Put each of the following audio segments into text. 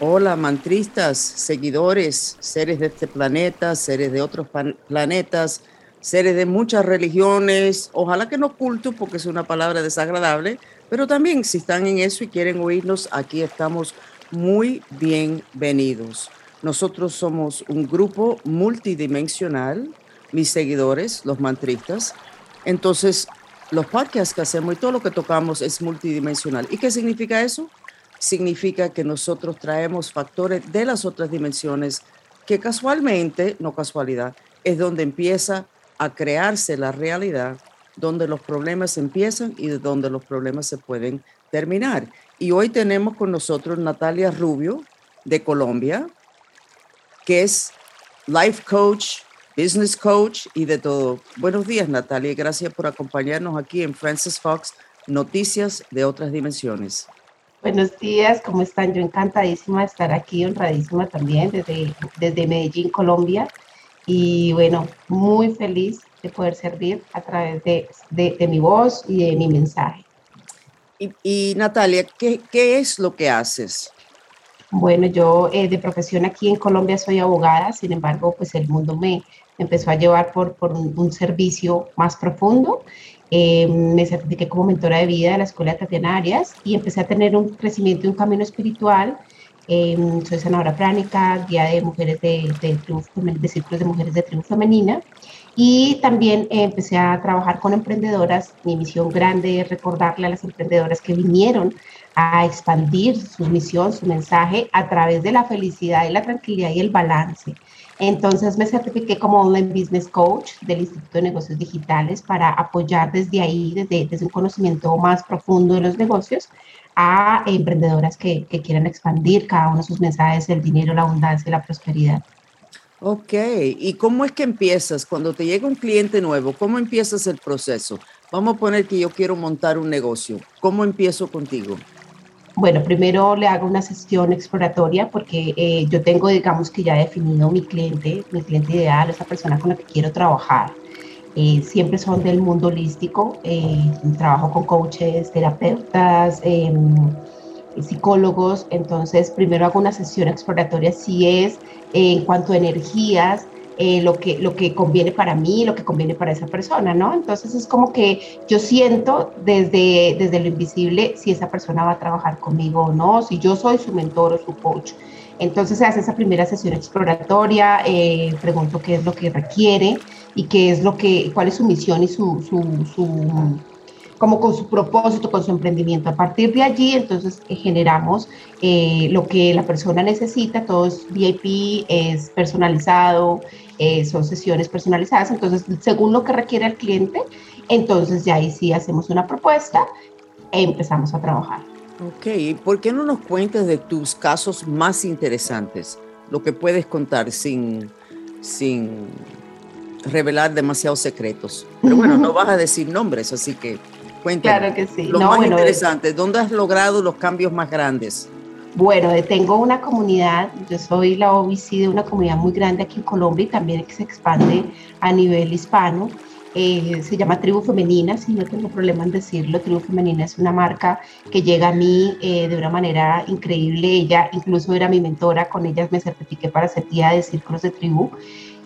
Hola, mantristas, seguidores, seres de este planeta, seres de otros planetas, seres de muchas religiones, ojalá que no cultos porque es una palabra desagradable, pero también si están en eso y quieren oírnos, aquí estamos muy bienvenidos. Nosotros somos un grupo multidimensional, mis seguidores, los mantristas. Entonces, los podcasts que hacemos y todo lo que tocamos es multidimensional. ¿Y qué significa eso? Significa que nosotros traemos factores de las otras dimensiones que casualmente, no casualidad, es donde empieza a crearse la realidad, donde los problemas empiezan y donde los problemas se pueden terminar. Y hoy tenemos con nosotros Natalia Rubio de Colombia, que es life coach, business coach y de todo. Buenos días, Natalia, gracias por acompañarnos aquí en Francis Fox, Noticias de otras Dimensiones. Buenos días, ¿cómo están? Yo encantadísima de estar aquí, honradísima también desde, desde Medellín, Colombia. Y bueno, muy feliz de poder servir a través de, de, mi voz y de mi mensaje. Y, Natalia, ¿qué, ¿qué, es lo que haces? Bueno, yo eh, de profesión aquí en Colombia soy abogada, sin embargo, pues el mundo me empezó a llevar por, por un servicio más profundo eh, me certifiqué como mentora de vida de la Escuela de Tatiana Arias y empecé a tener un crecimiento y un camino espiritual. Eh, soy sanadora pránica, guía de mujeres de, de, de círculos de mujeres de tribu femenina y también empecé a trabajar con emprendedoras. Mi misión grande es recordarle a las emprendedoras que vinieron a expandir su misión, su mensaje a través de la felicidad y la tranquilidad y el balance entonces me certifiqué como Online Business Coach del Instituto de Negocios Digitales para apoyar desde ahí, desde, un conocimiento más profundo de los negocios, a emprendedoras que, que quieran expandir cada uno de sus mensajes, el dinero, la abundancia y la prosperidad. Ok, ¿y cómo es que empiezas? Cuando te llega un cliente nuevo, ¿cómo empiezas el proceso? Vamos a poner que yo quiero montar un negocio. ¿Cómo empiezo contigo? Bueno, primero le hago una sesión exploratoria porque eh, yo tengo, digamos que ya definido mi cliente, mi cliente ideal, esa persona con la que quiero trabajar. Eh, siempre son del mundo holístico, eh, trabajo con coaches, terapeutas, em, psicólogos, entonces primero hago una sesión exploratoria si es en cuanto a energías, eh, lo, que, lo que conviene para mí, lo que conviene para esa persona, ¿no? Entonces es como que yo siento desde, desde lo invisible si esa persona va a trabajar conmigo o no, si yo soy su mentor o su coach. Entonces se hace esa primera sesión exploratoria, eh, pregunto qué es lo que requiere y qué es lo que, cuál es su misión y su, su, su como con su propósito, con su emprendimiento. A partir de allí, entonces, eh, generamos eh, lo que la persona necesita, todo es VIP, es personalizado, eh, son sesiones personalizadas, entonces, según lo que requiere el cliente, entonces ya ahí sí hacemos una propuesta e empezamos a trabajar. Ok, ¿por qué no nos cuentas de tus casos más interesantes? Lo que puedes contar sin, sin revelar demasiados secretos. Pero bueno, no vas a decir nombres, así que Cuéntame. Claro que sí. Lo más interesante, ¿dónde has logrado los cambios más grandes? Bueno, tengo una comunidad, yo soy la OBC de una comunidad muy grande aquí en Colombia y también que se expande a nivel hispano. Eh, se llama Tribu Femenina, si no tengo problema en decirlo. Tribu Femenina es una marca que llega a mí eh, de una manera increíble. Ella incluso era mi mentora, con ella me certifiqué para ser guía de círculos de tribu.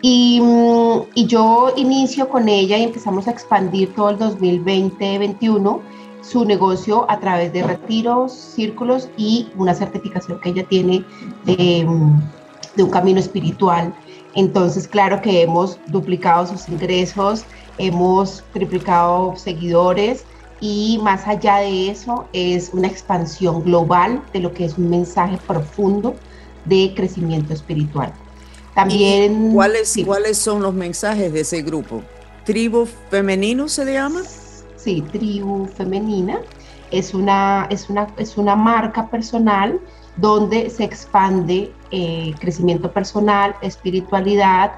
Mm, y, yo inicio con ella y empezamos a expandir todo el 2020-2021 su negocio a través de retiros, círculos y una certificación que ella tiene de, mm, de un camino espiritual. Entonces, claro que hemos duplicado sus ingresos, hemos triplicado seguidores y más allá de eso es una expansión global de lo que es un mensaje profundo de crecimiento espiritual. También. ¿Cuáles, ¿Cuáles son los mensajes de ese grupo? ¿Tribu femenino se le llama? Sí, tribu femenina. Es una, es una, es una marca personal donde se expande eh, crecimiento personal, espiritualidad,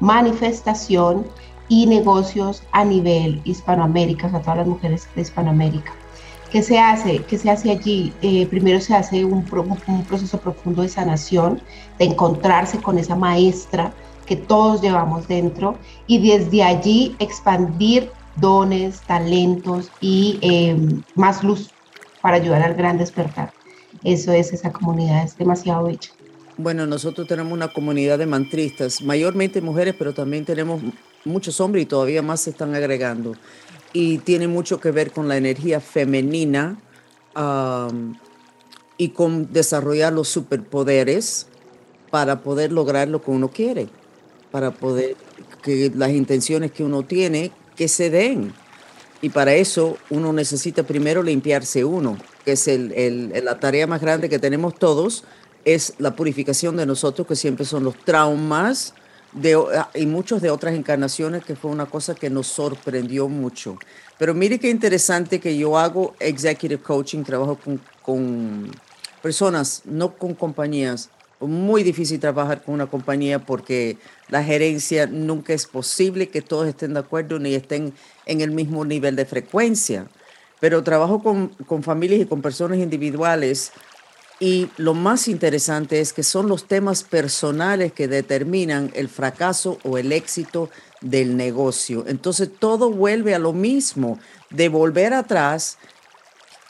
manifestación y negocios a nivel Hispanoamérica, o sea, todas las mujeres de Hispanoamérica. ¿Qué se hace? ¿Qué se hace allí? Eh, primero se hace un, un, proceso profundo de sanación, de encontrarse con esa maestra que todos llevamos dentro y desde allí expandir dones, talentos y em, más luz para ayudar al gran despertar. eso es esa comunidad, es demasiado bella. Bueno, nosotros tenemos una comunidad de mantristas, mayormente mujeres, pero también tenemos muchos hombres y todavía más se están agregando. Y tiene mucho que ver con la energía femenina y con desarrollar los superpoderes para poder lograr lo que uno quiere, para poder que las intenciones que uno tiene que se den. Y para eso uno necesita primero limpiarse uno, que es la tarea más grande que tenemos todos, es la purificación de nosotros, que siempre son los traumas de, y muchos de otras encarnaciones, que fue una cosa que nos sorprendió mucho. Pero mire qué interesante que yo hago executive coaching, trabajo con, con personas, no con compañías. Muy difícil trabajar con una compañía porque la gerencia nunca es posible que todos estén de acuerdo ni estén en el mismo nivel de frecuencia. Pero trabajo con, con familias y con personas individuales y lo más interesante es que son los temas personales que determinan el fracaso o el éxito del negocio. Entonces todo vuelve a lo mismo, de volver atrás,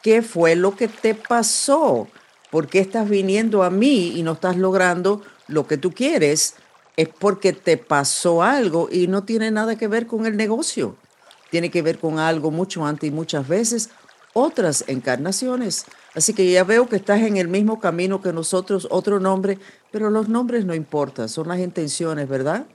¿qué fue lo que te pasó? ¿Por qué estás viniendo a mí y no estás logrando lo que tú quieres? Es porque te pasó algo y no tiene nada que ver con el negocio. Tiene que ver con algo mucho antes y muchas veces otras encarnaciones. Así que ya veo que estás en el mismo camino que nosotros, otro nombre, pero los nombres no importan, son las intenciones, ¿verdad?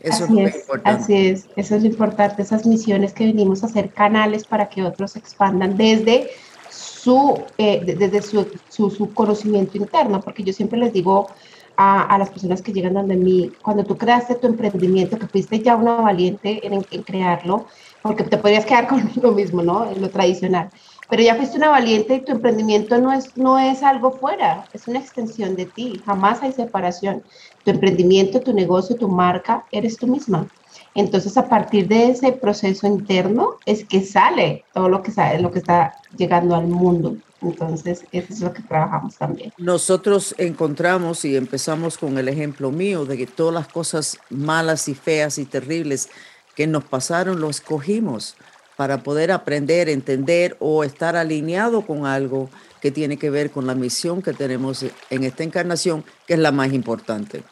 Eso así es, importante. Así es, eso es lo importante, esas misiones que venimos a hacer canales para que otros expandan desde su, eh, desde su, su, conocimiento interno, porque yo siempre les digo a, a, las personas que llegan donde mí, cuando tú creaste tu emprendimiento, que fuiste ya una valiente en, en crearlo, porque te podrías quedar con lo mismo, ¿no? En lo tradicional pero ya fuiste una valiente y tu emprendimiento no es, no es algo fuera, es una extensión de ti, jamás hay separación. Tu emprendimiento, tu negocio, tu marca, eres tú misma. Entonces, a partir de ese proceso interno es que sale todo lo que, sale, lo que está llegando al mundo. Entonces, eso es lo que trabajamos también. Nosotros encontramos y empezamos con el ejemplo mío de que todas las cosas malas y feas y terribles que nos pasaron, lo escogimos para poder aprender, entender o estar alineado con algo que tiene que ver con la misión que tenemos en esta encarnación, que es la más importante.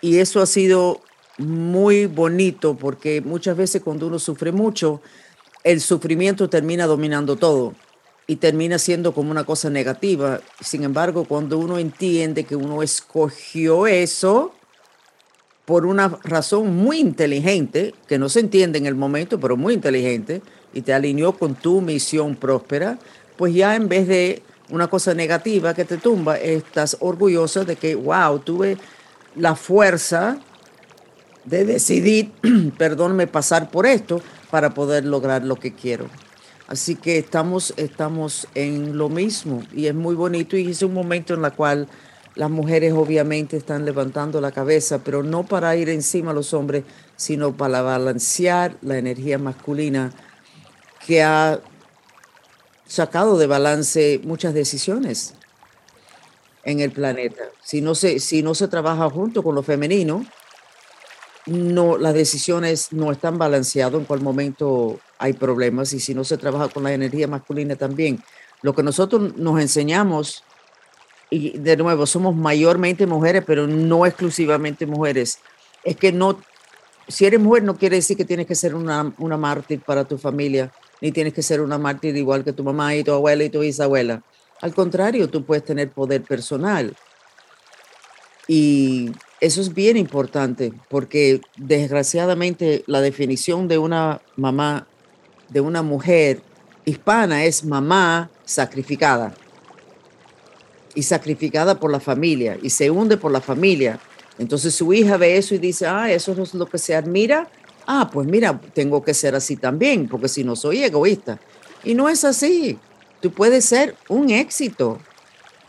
Y eso ha sido muy bonito porque muchas veces cuando uno sufre mucho, el sufrimiento termina dominando todo y termina siendo como una cosa negativa. Sin embargo, cuando uno entiende que uno escogió eso, por una razón muy inteligente, que no se entiende en el momento, pero muy inteligente, y te alineó con tu misión próspera, pues ya en vez de una cosa negativa que te tumba, estás orgullosa de que, wow, tuve la fuerza de decidir, perdónme, pasar por esto para poder lograr lo que quiero. Así que estamos, estamos en lo mismo y es muy bonito y es un momento en el cual las mujeres obviamente están levantando la cabeza, pero no para ir encima a los hombres, sino para balancear la energía masculina que ha sacado de balance muchas decisiones en el planeta. Si no se, si no se trabaja junto con lo femenino, no, las decisiones no están balanceadas, en cual momento hay problemas, y si no se trabaja con la energía masculina también. Lo que nosotros nos enseñamos y de nuevo, somos mayormente mujeres, pero no exclusivamente mujeres, es que no, si eres mujer no quiere decir que tienes que ser una, una mártir para tu familia, ni tienes que ser una mártir igual que tu mamá y tu abuela y tu bisabuela. Al contrario, tú puedes tener poder personal. Y eso es bien importante porque desgraciadamente la definición de una mamá, de una mujer hispana es mamá sacrificada y sacrificada por la familia y se hunde por la familia. Entonces su hija ve eso y dice, ah, eso es lo que se admira. Ah, pues mira, tengo que ser así también, porque si no soy egoísta. Y no es así. Tú puedes ser un éxito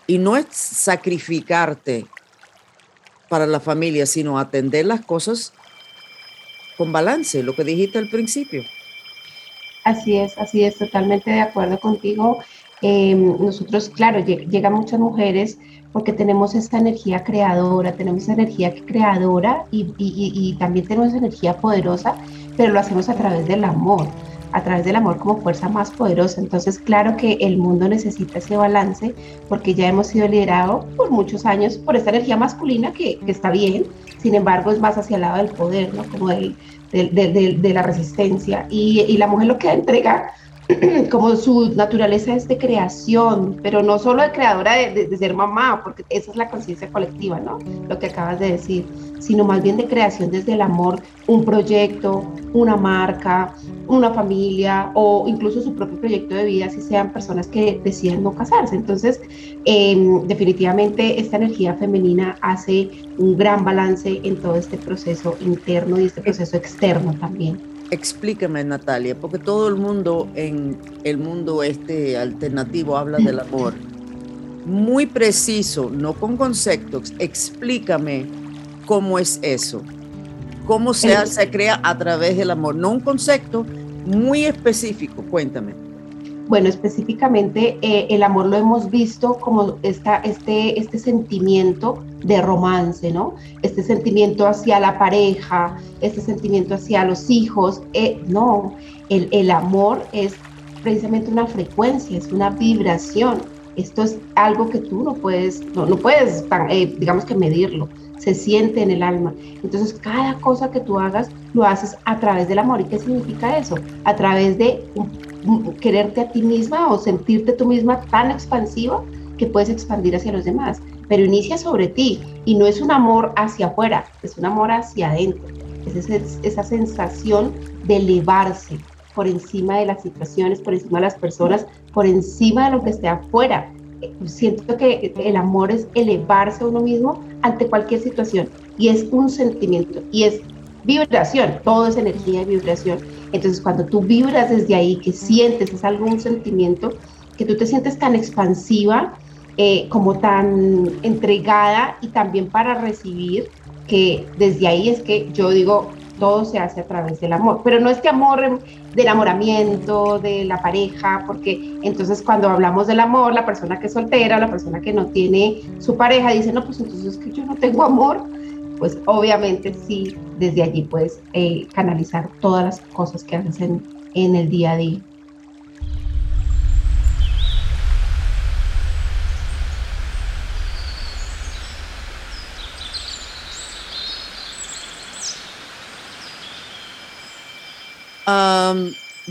y no es sacrificarte para la familia, sino atender las cosas con balance, lo que dijiste al principio. Así es, así es, totalmente de acuerdo contigo. Em, nosotros, claro, llegan muchas mujeres porque tenemos esta energía creadora, tenemos energía creadora y, también tenemos energía poderosa, pero lo hacemos a través del amor. a través del amor como fuerza más poderosa. Entonces, claro que el mundo necesita ese balance porque ya hemos sido liderados por muchos años por esta energía masculina que, está bien, sin embargo es más hacia el lado del poder, ¿no? como de, de la resistencia. Y, y, la mujer lo que entrega como su naturaleza es de creación, pero no solo de creadora de, ser mamá, porque esa es la conciencia colectiva, ¿no? Lo que acabas de decir, sino más bien de creación desde el amor, un proyecto, una marca, una familia o incluso su propio proyecto de vida, si sean personas que deciden no casarse. Entonces, em, definitivamente esta energía femenina hace un gran balance en todo este proceso interno y este proceso externo también. Explícame, Natalia, porque todo el mundo en el mundo este alternativo habla del amor. Muy preciso, no con conceptos. Explícame cómo es eso. Cómo se, se crea a través del amor. No un concepto muy específico. Cuéntame. Bueno, específicamente eh, el amor lo hemos visto como esta, este, este sentimiento de romance, ¿no? Este sentimiento hacia la pareja, este sentimiento hacia los hijos. Eh, no, el, el amor es precisamente una frecuencia, es una vibración. Esto es algo que tú no puedes, no, no puedes, eh, digamos que medirlo, se siente en el alma. Entonces, cada cosa que tú hagas, lo haces a través del amor. ¿Y qué significa eso? A través de quererte a ti misma o sentirte tú misma tan expansiva que puedes expandir hacia los demás. Pero inicia sobre ti y no es un amor hacia afuera, es un amor hacia adentro. Es esa sensación de elevarse por encima de las situaciones, por encima de las personas, por encima de lo que esté afuera. Siento que el amor es elevarse a uno mismo ante cualquier situación y es un sentimiento y es vibración, todo es energía y vibración entonces, cuando tú vibras desde ahí, que sientes, es algún sentimiento, que tú te sientes tan expansiva, eh, como tan entregada y también para recibir, que desde ahí es que yo digo, todo se hace a través del amor, pero no este amor del enamoramiento, de la pareja, porque entonces cuando hablamos del amor, la persona que es soltera, la persona que no tiene su pareja, dice, no, pues entonces es que yo no tengo amor, pues obviamente sí, desde allí puedes eh, canalizar todas las cosas que haces en, en el día a día.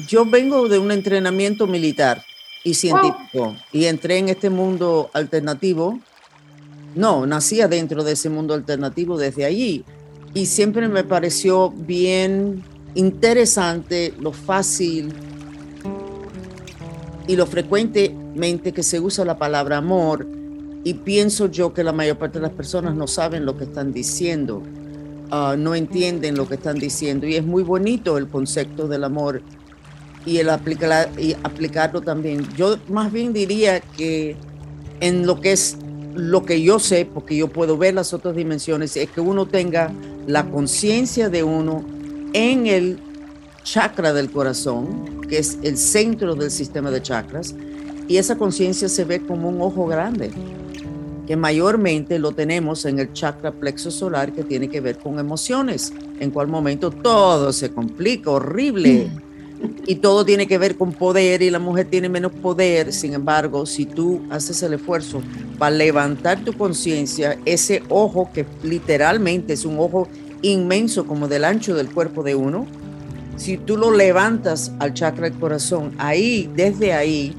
yo vengo de un entrenamiento militar y científico y entré en este mundo alternativo no, nacía dentro de ese mundo alternativo desde allí. Y siempre me pareció bien interesante lo fácil y lo frecuentemente que se usa la palabra amor. Y pienso yo que la mayor parte de las personas no saben lo que están diciendo, ah, no entienden lo que están diciendo. Y es muy bonito el concepto del amor y el aplicar, y aplicarlo también. Yo más bien diría que en lo que es lo que yo sé, porque yo puedo ver las otras dimensiones, es que uno tenga la conciencia de uno en el chakra del corazón, que es el centro del sistema de chakras, y esa conciencia se ve como un ojo grande, que mayormente lo tenemos en el chakra plexo solar que tiene que ver con emociones, en cual momento todo se complica, horrible. Mm y todo tiene que ver con poder y la mujer tiene menos poder. Sin embargo, si tú haces el esfuerzo para levantar tu conciencia, ese ojo que literalmente es un ojo inmenso como del ancho del cuerpo de uno, si tú lo levantas al chakra del corazón, ahí, desde ahí,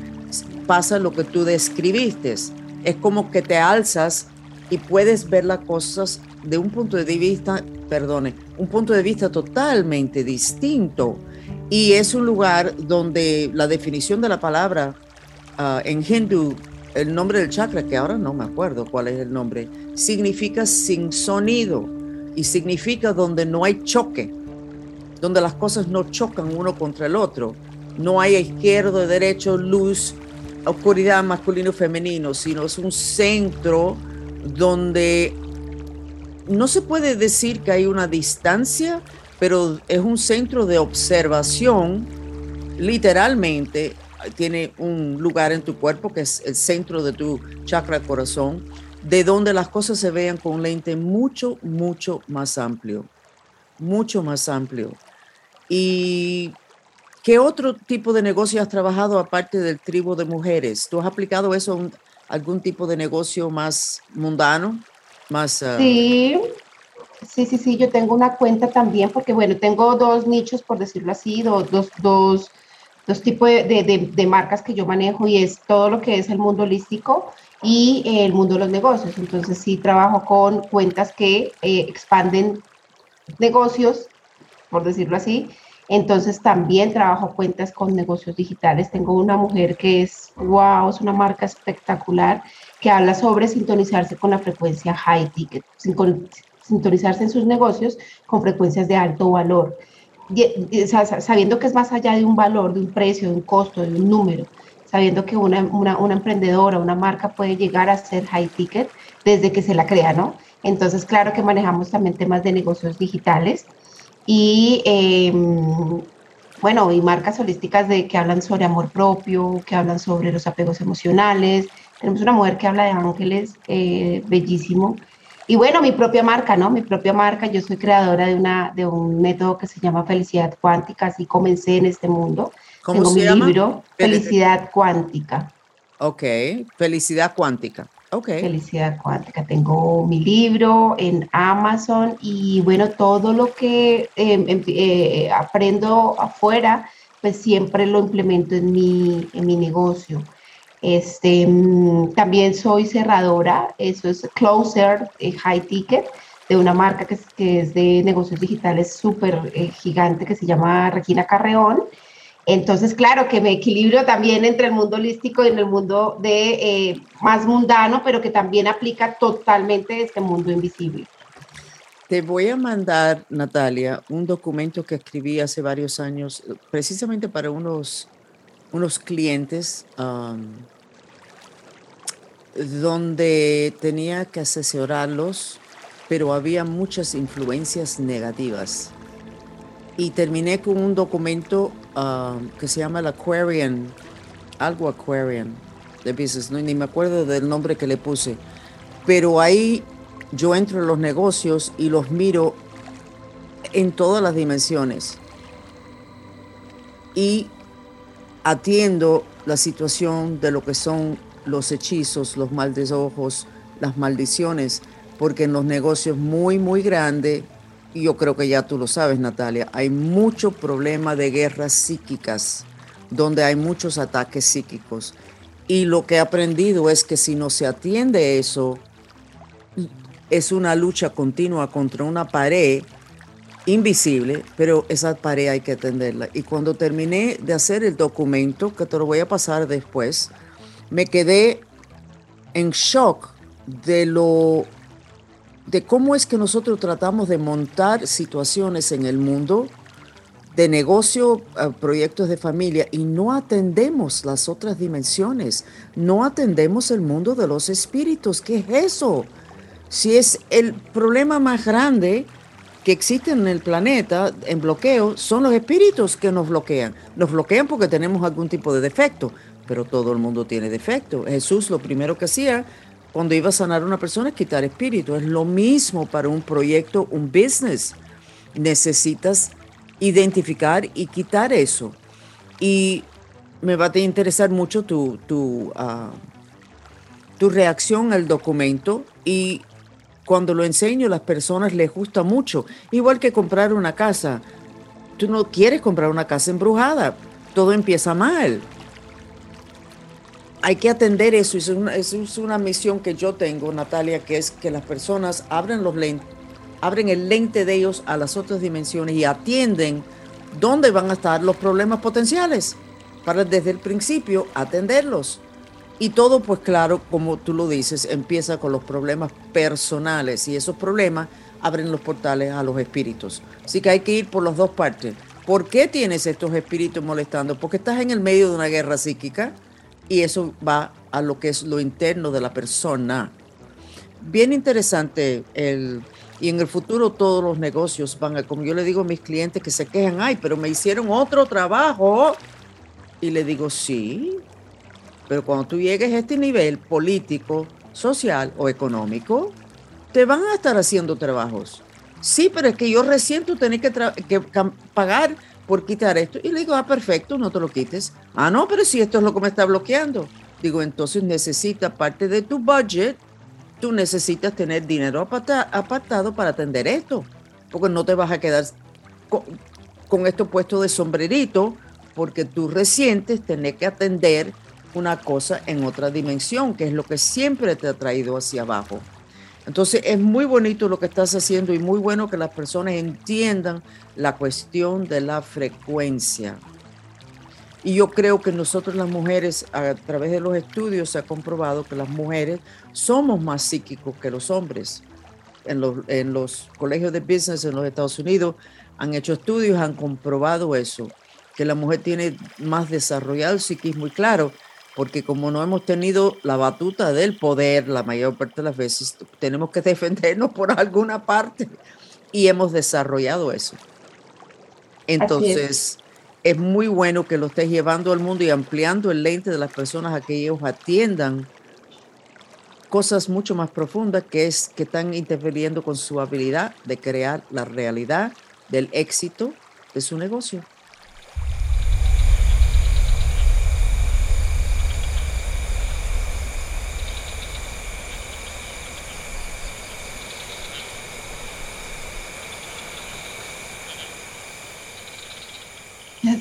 pasa lo que tú describiste. Es como que te alzas y puedes ver las cosas de un punto de vista, perdone, un punto de vista totalmente distinto y es un lugar donde la definición de la palabra ah, en hindú, el nombre del chakra, que ahora no me acuerdo cuál es el nombre, significa sin sonido y significa donde no hay choque, donde las cosas no chocan uno contra el otro. No hay izquierdo, derecho, luz, oscuridad, masculino, femenino, sino es un centro donde no se puede decir que hay una distancia, pero es un centro de observación, literalmente tiene un lugar en tu cuerpo que es el centro de tu chakra corazón, de donde las cosas se vean con un lente mucho, mucho más amplio, mucho más amplio. Y ¿Qué otro tipo de negocio has trabajado aparte del tribu de mujeres? ¿Tú has aplicado eso a algún tipo de negocio más mundano? Más, ah? Sí, sí, sí, sí, yo tengo una cuenta también porque, bueno, tengo dos nichos, por decirlo así, dos, dos, dos, dos tipos de, de, marcas que yo manejo y es todo lo que es el mundo holístico y el mundo de los negocios. Entonces, sí, trabajo con cuentas que eh, expanden negocios, por decirlo así, entonces también trabajo cuentas con negocios digitales. Tengo una mujer que es, wow, es una marca espectacular que habla sobre sintonizarse con la frecuencia high ticket, sintonizarse en sus negocios con frecuencias de alto valor, sabiendo que es más allá de un valor, de un precio, de un costo, de un número, sabiendo que una, una, una emprendedora, una marca puede llegar a ser high ticket desde que se la crea, ¿no? Entonces, claro que manejamos también temas de negocios digitales y em, bueno, y marcas holísticas de, que hablan sobre amor propio, que hablan sobre los apegos emocionales. Tenemos una mujer que habla de ángeles, eh, bellísimo. Y bueno, mi propia marca, ¿no? Mi propia marca, yo soy creadora de, una, de un método que se llama Felicidad Cuántica, así comencé en este mundo. ¿Cómo Tengo se mi llama? libro, Felicidad Cuántica. Ok, Felicidad Cuántica. Felicidad cuántica. Tengo mi libro en Amazon y bueno, todo lo que em, em, eh, aprendo afuera, pues siempre lo implemento en mi, en mi negocio. Este, mm, también soy cerradora, eso es Closer eh, High Ticket, de una marca que es, de negocios digitales súper eh, gigante que se llama Regina Carreón. Entonces, claro, que me equilibrio también entre el mundo holístico y en el mundo de eh, más mundano, pero que también aplica totalmente este mundo invisible. Te voy a mandar, Natalia, un documento que escribí hace varios años, precisamente para unos, unos clientes, donde tenía que asesorarlos, pero había muchas influencias negativas. Y terminé con un documento um, que se llama el Aquarian, algo Aquarian de business, ¿no? ni me acuerdo del nombre que le puse, pero ahí yo entro en los negocios y los miro en todas las dimensiones. Y atiendo la situación de lo que son los hechizos, los mal de ojos, las maldiciones, porque en los negocios muy, muy grandes y yo creo que ya tú lo sabes, Natalia, hay mucho problema de guerras psíquicas, donde hay muchos ataques psíquicos. Y lo que he aprendido es que si no se atiende eso, es una lucha continua contra una pared invisible, pero esa pared hay que atenderla. Y cuando terminé de hacer el documento, que te lo voy a pasar después, me quedé en shock de lo de cómo es que nosotros tratamos de montar situaciones en el mundo de negocio, eh, proyectos de familia y no atendemos las otras dimensiones, no atendemos el mundo de los espíritus. ¿Qué es eso? Si es el problema más grande que existe en el planeta en bloqueo, son los espíritus que nos bloquean. Nos bloquean porque tenemos algún tipo de defecto, pero todo el mundo tiene defecto. Jesús lo primero que hacía cuando iba a sanar a una persona es quitar espíritu. Es lo mismo para un proyecto, un business. Necesitas identificar y quitar eso. Y me va a interesar mucho tu, tu, ah, tu reacción al documento y cuando lo enseño las personas les gusta mucho. Igual que comprar una casa. Tú no quieres comprar una casa embrujada. Todo empieza mal hay que atender eso. Es una, es una misión que yo tengo, Natalia, que es que las personas abren, los abren el lente de ellos a las otras dimensiones y atienden dónde van a estar los problemas potenciales para desde el principio atenderlos. Y todo, pues claro, como tú lo dices, empieza con los problemas personales y esos problemas abren los portales a los espíritus. Así que hay que ir por las dos partes. ¿Por qué tienes estos espíritus molestando? Porque estás en el medio de una guerra psíquica y eso va a lo que es lo interno de la persona. Bien interesante el y en el futuro todos los negocios van a, como yo le digo a mis clientes que se quejan, ay, pero me hicieron otro trabajo. Y le digo, sí, pero cuando tú llegues a este nivel político, social o económico, te van a estar haciendo trabajos. Sí, pero es que yo recién tú tenés que, pagar por quitar esto. Y le digo, ah, perfecto, no te lo quites. Ah, no, pero si esto es lo que me está bloqueando. Digo, entonces necesita parte de tu budget, tú necesitas tener dinero apartado para atender esto, porque no te vas a quedar con, con esto puesto de sombrerito, porque tú resientes tener que atender una cosa en otra dimensión, que es lo que siempre te ha traído hacia abajo. Entonces es muy bonito lo que estás haciendo y muy bueno que las personas entiendan la cuestión de la frecuencia. Y yo creo que nosotros las mujeres, a través de los estudios, se ha comprobado que las mujeres somos más psíquicos que los hombres. En los, en los colegios de business en los Estados Unidos han hecho estudios, han comprobado eso, que la mujer tiene más desarrollado el psiquismo y claro, porque como no hemos tenido la batuta del poder la mayor parte de las veces, tenemos que defendernos por alguna parte y hemos desarrollado eso. Entonces, es. muy bueno que lo estés llevando al mundo y ampliando el lente de las personas a que ellos atiendan cosas mucho más profundas que es que están interfiriendo con su habilidad de crear la realidad del éxito de su negocio.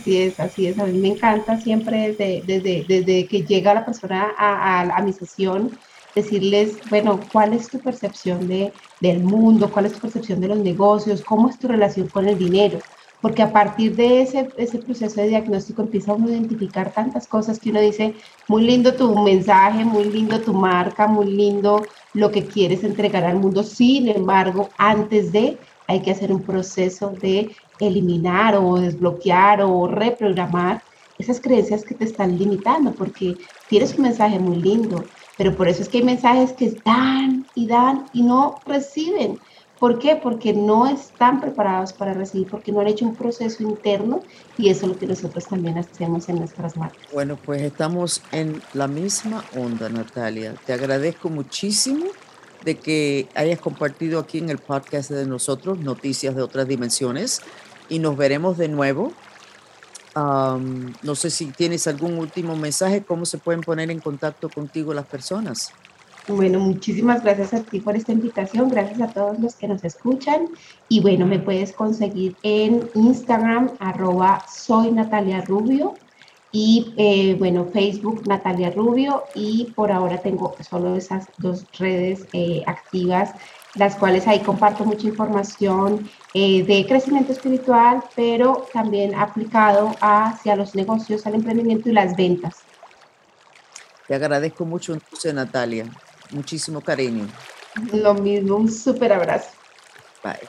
Así es, así es. A mí me encanta siempre desde, desde, desde que llega la persona a, mi sesión decirles, bueno, ¿cuál es tu percepción de, del mundo? ¿Cuál es tu percepción de los negocios? ¿Cómo es tu relación con el dinero? Porque a partir de ese, ese proceso de diagnóstico empieza uno a identificar tantas cosas que uno dice, muy lindo tu mensaje, muy lindo tu marca, muy lindo lo que quieres entregar al mundo. Sin embargo, antes de hay que hacer un proceso de eliminar o desbloquear o reprogramar esas creencias que te están limitando, porque tienes un mensaje muy lindo, pero por eso es que hay mensajes que dan y dan y no reciben. ¿Por qué? Porque no están preparados para recibir, porque no han hecho un proceso interno y eso es lo que nosotros también hacemos en nuestras marcas. Bueno, pues estamos en la misma onda, Natalia. Te agradezco muchísimo de que hayas compartido aquí en el podcast de nosotros noticias de otras dimensiones y nos veremos de nuevo. no sé si tienes algún último mensaje, cómo se pueden poner en contacto contigo las personas. Bueno, muchísimas gracias a ti por esta invitación, gracias a todos los que nos escuchan y bueno, me puedes conseguir en Instagram arroba soy Natalia Rubio y eh, bueno, Facebook Natalia Rubio y por ahora tengo solo esas dos redes eh, activas, las cuales ahí comparto mucha información eh, de crecimiento espiritual, pero también aplicado hacia los negocios, al emprendimiento y las ventas. Te agradezco mucho entonces, Natalia. Muchísimo cariño. Lo mismo, un súper abrazo. Bye.